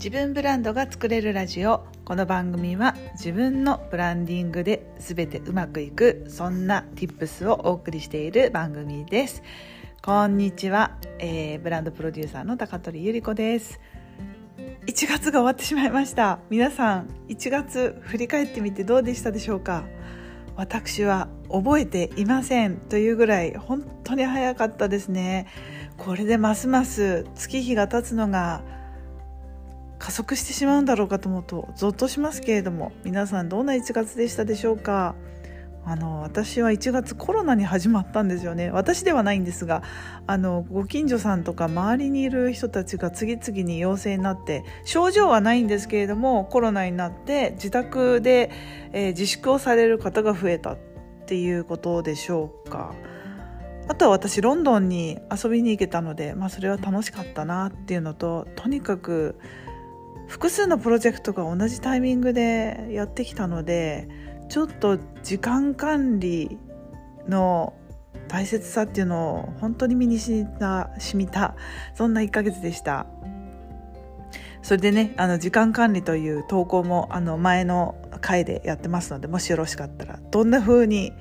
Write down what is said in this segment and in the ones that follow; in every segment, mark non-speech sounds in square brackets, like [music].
自分ブランドが作れるラジオ。この番組は自分のブランディングで全てうまくいくそんな tips をお送りしている番組です。こんにちは、えー、ブランドプロデューサーの高取ゆり子です。1月が終わってしまいました。皆さん1月振り返ってみてどうでしたでしょうか？私は覚えていません。というぐらい本当に早かったですね。これでますます月日が経つのが加速してしまうんだろうかと思うとゾッとしますけれども皆さんどんな1月でしたでしょうか？あの私は1月コロナに始まったんですよね私ではないんですがあのご近所さんとか周りにいる人たちが次々に陽性になって症状はないんですけれどもコロナになって自宅で、えー、自粛をされる方が増えたっていうことでしょうか。あとは私ロンドンに遊びに行けたので、まあ、それは楽しかったなっていうのととにかく複数のプロジェクトが同じタイミングでやってきたのでちょっと時間管理の大切さっていうのを本当に身にしみた染みたそんな1ヶ月でした。それでねあの時間管理という投稿もあの前の回でやってますのでもしよろしかったらどんな風に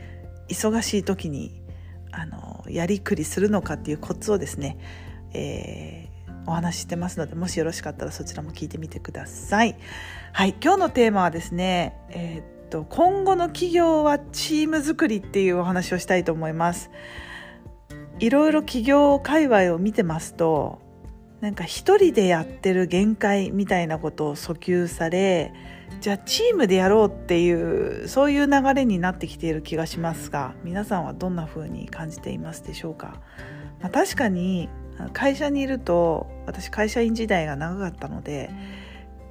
忙しい時にあのやりくりするのかっていうコツをですね、えーお話ししてますのでもしよろしかったらそちらも聞いてみてください。はい、今日のテーマはですね、えー、っと今後の企業はチーム作りっていうお話をしたいと思います。いろいろ企業界隈を見てますとなんか一人でやってる限界みたいなことを訴求されじゃあチームでやろうっていうそういう流れになってきている気がしますが皆さんはどんな風に感じていますでしょうか、まあ、確かに会社にいると私会社員時代が長かったので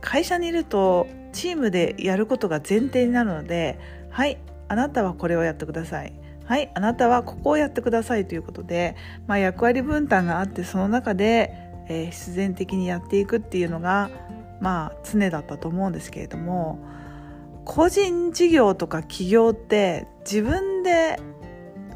会社にいるとチームでやることが前提になるのではいあなたはこれをやってください。はいあなたはここをやってくださいということで、まあ、役割分担があってその中で、えー、必然的にやっていくっていうのがまあ常だったと思うんですけれども個人事業とか企業って自分で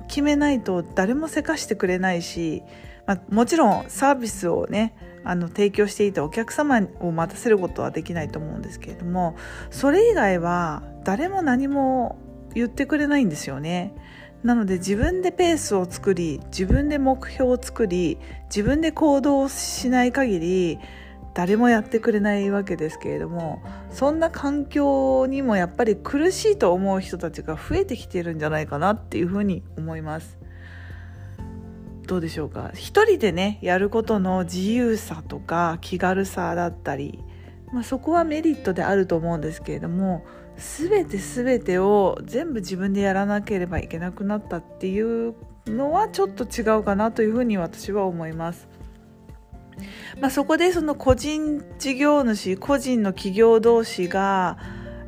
決めないと誰もせかしてくれないしまあ、もちろんサービスをねあの提供していてお客様を待たせることはできないと思うんですけれどもそれ以外は誰も何も言ってくれないんですよね。なので自分でペースを作り自分で目標を作り自分で行動しない限り誰もやってくれないわけですけれどもそんな環境にもやっぱり苦しいと思う人たちが増えてきているんじゃないかなっていうふうに思います。どうでしょうか？一人でねやることの自由さとか気軽さだったり、まあ、そこはメリットであると思うんですけれども全て全てを全部自分でやらなければいけなくなったっていうのはちょっと違うかなというふうに私は思います。まあ、そこでその個人事業主個人の企業同士が、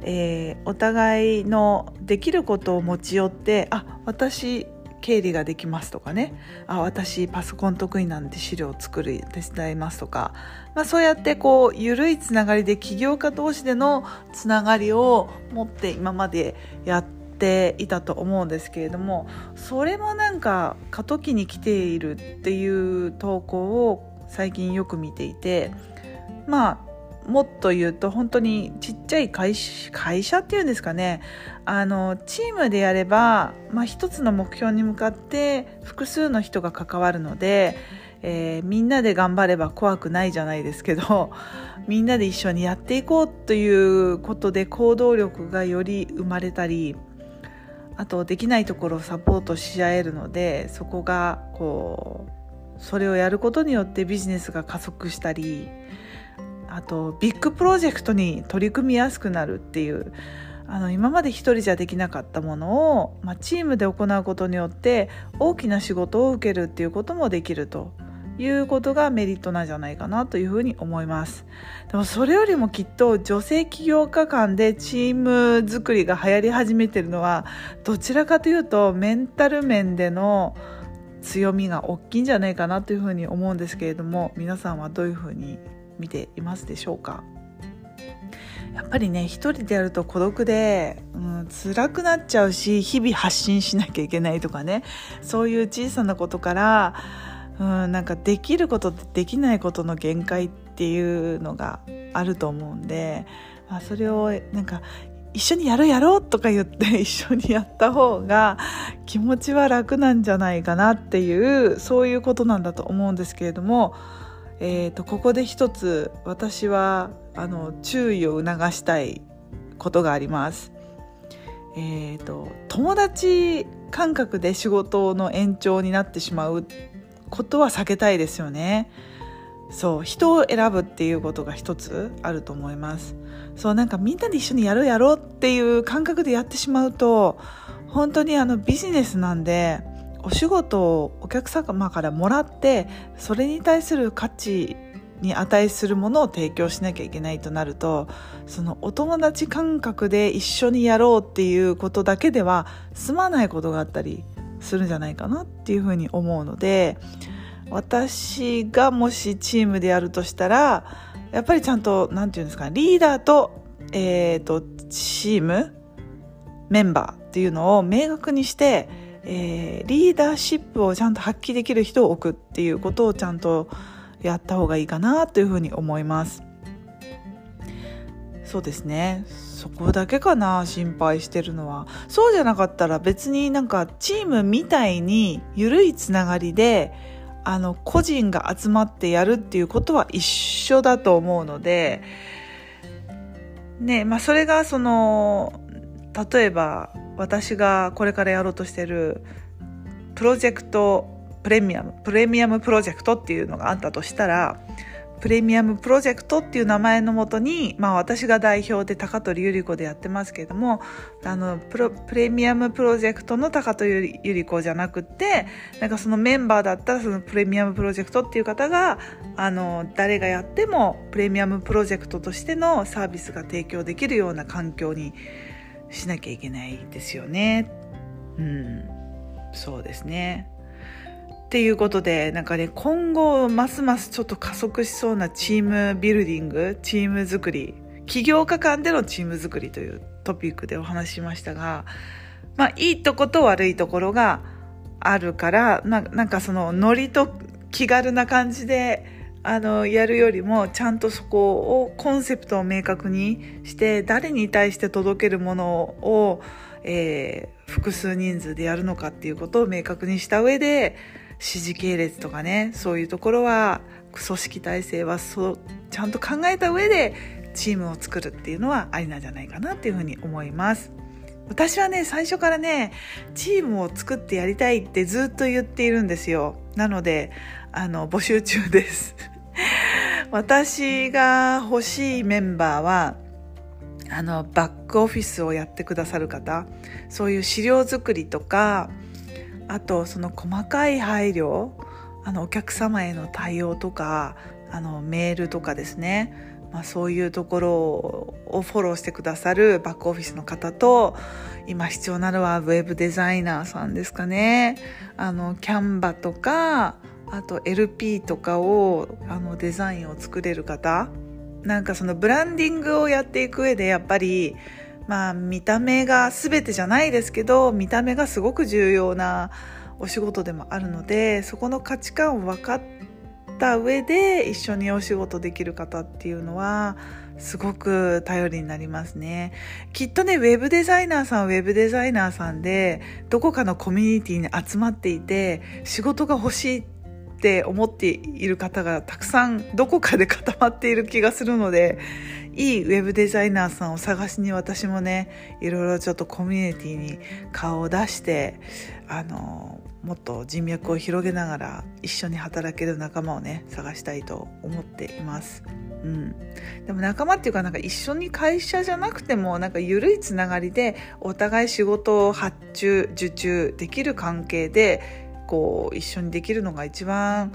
えー、お互いのできることを持ち寄ってあ私経理ができますとかね。あ私パソコン得意なんで資料を作る手伝いますとか、まあ、そうやってこう緩いつながりで起業家同士でのつながりを持って今までやっていたと思うんですけれどもそれもなんか過渡期に来ているっていう投稿を最近よく見ていてまあもっと言うと本当にちっちゃい会社っていうんですかね。あのチームでやれば、まあ、一つの目標に向かって複数の人が関わるので、えー、みんなで頑張れば怖くないじゃないですけど [laughs] みんなで一緒にやっていこうということで行動力がより生まれたりあとできないところをサポートし合えるのでそこがこうそれをやることによってビジネスが加速したりあとビッグプロジェクトに取り組みやすくなるっていうあの今まで一人じゃできなかったものを、まあ、チームで行うことによって大きな仕事を受けるっていうこともできるということがメリットなんじゃないかなというふうに思います。でもそれよりもきっと女性起業家間でチーム作りが流行り始めてるのはどちらかというとメンタル面での強みが大きいんじゃないかなというふうに思うんですけれども皆さんはどういうふうに見ていますでしょうか？やっぱりね一人でやると孤独で、うん、辛くなっちゃうし日々発信しなきゃいけないとかねそういう小さなことから、うん、なんかできることとできないことの限界っていうのがあると思うんで、まあ、それをなんか一緒にやろうやろうとか言って [laughs] 一緒にやった方が気持ちは楽なんじゃないかなっていうそういうことなんだと思うんですけれども、えーと、ここで一つ私はあの注意を促したいことがあります。えーと友達感覚で仕事の延長になってしまうことは避けたいですよね。そう人を選ぶっていうことが一つあると思いますそうなんかみんなで一緒にやろうやろうっていう感覚でやってしまうと本当にあのビジネスなんでお仕事をお客様からもらってそれに対する価値に値するものを提供しなきゃいけないとなるとそのお友達感覚で一緒にやろうっていうことだけでは済まないことがあったりするんじゃないかなっていうふうに思うので私がもしチームでやるとしたらやっぱりちゃんと何て言うんですかリーダーと,、えーと、チームメンバーっていうのを明確にして、えー、リーダーシップをちゃんと発揮できる人を置くっていうことをちゃんとやった方がいいかなというふうに思います。そうですね。そこだけかな。心配してるのは。そうじゃなかったら別になんかチームみたいに緩いつながりであの個人が集まってやるっていうことは一緒だと思うので、ねまあ、それがその例えば私がこれからやろうとしてるプロジェクトプレミアムプレミアムプロジェクトっていうのがあったとしたらプレミアムプロジェクトっていう名前のもとに、まあ、私が代表で高取ゆり子でやってますけれどもあのプレミアムプロジェクトの高取ゆり子じゃなくてなんかそのメンバーだったらそのプレミアムプロジェクトっていう方があの誰がやってもプレミアムプロジェクトとしてのサービスが提供できるような環境にしなきゃいけないですよね。うん、そうですね。っていうことでなんかね今後ますますちょっと加速しそうなチームビルディングチーム作り起業家間でのチーム作りというトピックでお話ししましたがまあいいとこと悪いところがあるからななんかそのノリと気軽な感じであのやるよりもちゃんとそこをコンセプトを明確にして誰に対して届けるものを、えー、複数人数でやるのかっていうことを明確にした上で指示系列とかねそういうところは組織体制はそうちゃんと考えた上でチームを作るっていうのはありなんじゃないかなっていうふうに思います。私はね最初からねチームを作ってやりたいってずっと言っているんですよ。なのであの募集中です。私が欲しいメンバーはあのバックオフィスをやってくださる方そういう資料作りとかあとその細かい配慮あのお客様への対応とかあのメールとかですね、まあ、そういうところをフォローしてくださるバックオフィスの方と今必要なのはウェブデザイナーさんですかね。あのキャンバとかあと LP とかをあのデザインを作れる方なんかそのブランディングをやっていく上でやっぱりまあ見た目が全てじゃないですけど見た目がすごく重要なお仕事でもあるのでそこの価値観を分かった上で一緒にお仕事できる方っていうのはすごく頼りになりますね。きっとね、ウェブデザイナーさんウェブデザイナーさんで、どこかのコミュニティに集まっていて、仕事が欲しいっって思っている方がたくさんどこかで固まっている気がするので、いいウェブデザイナーさんを探しに私もねいろいろちょっとコミュニティに顔を出してあのもっと人脈を広げながら一緒に働ける仲間をね探したいと思っています。うん、でも仲間っていうかなんか一緒に会社じゃなくてもなんか緩いつながりでお互い仕事を発注受注できる関係でこう一緒にできるのが一番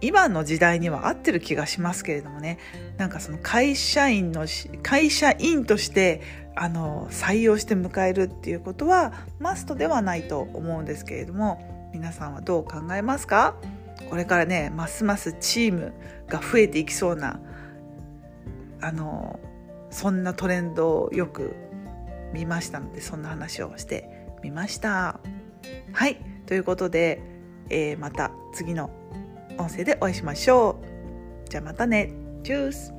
今の時代には合ってる気がしますけれどもね。なんかその会社員の会社員としてあの採用して迎えるっていうことはマストではないと思うんですけれども。皆さんはどう考えますか？これからねますますチームが増えていきそうなあのそんなトレンドをよく見ましたのでそんな話をしてみました。はい。ということで、えー、また次の音声でお会いしましょう。じゃあまたね。チュース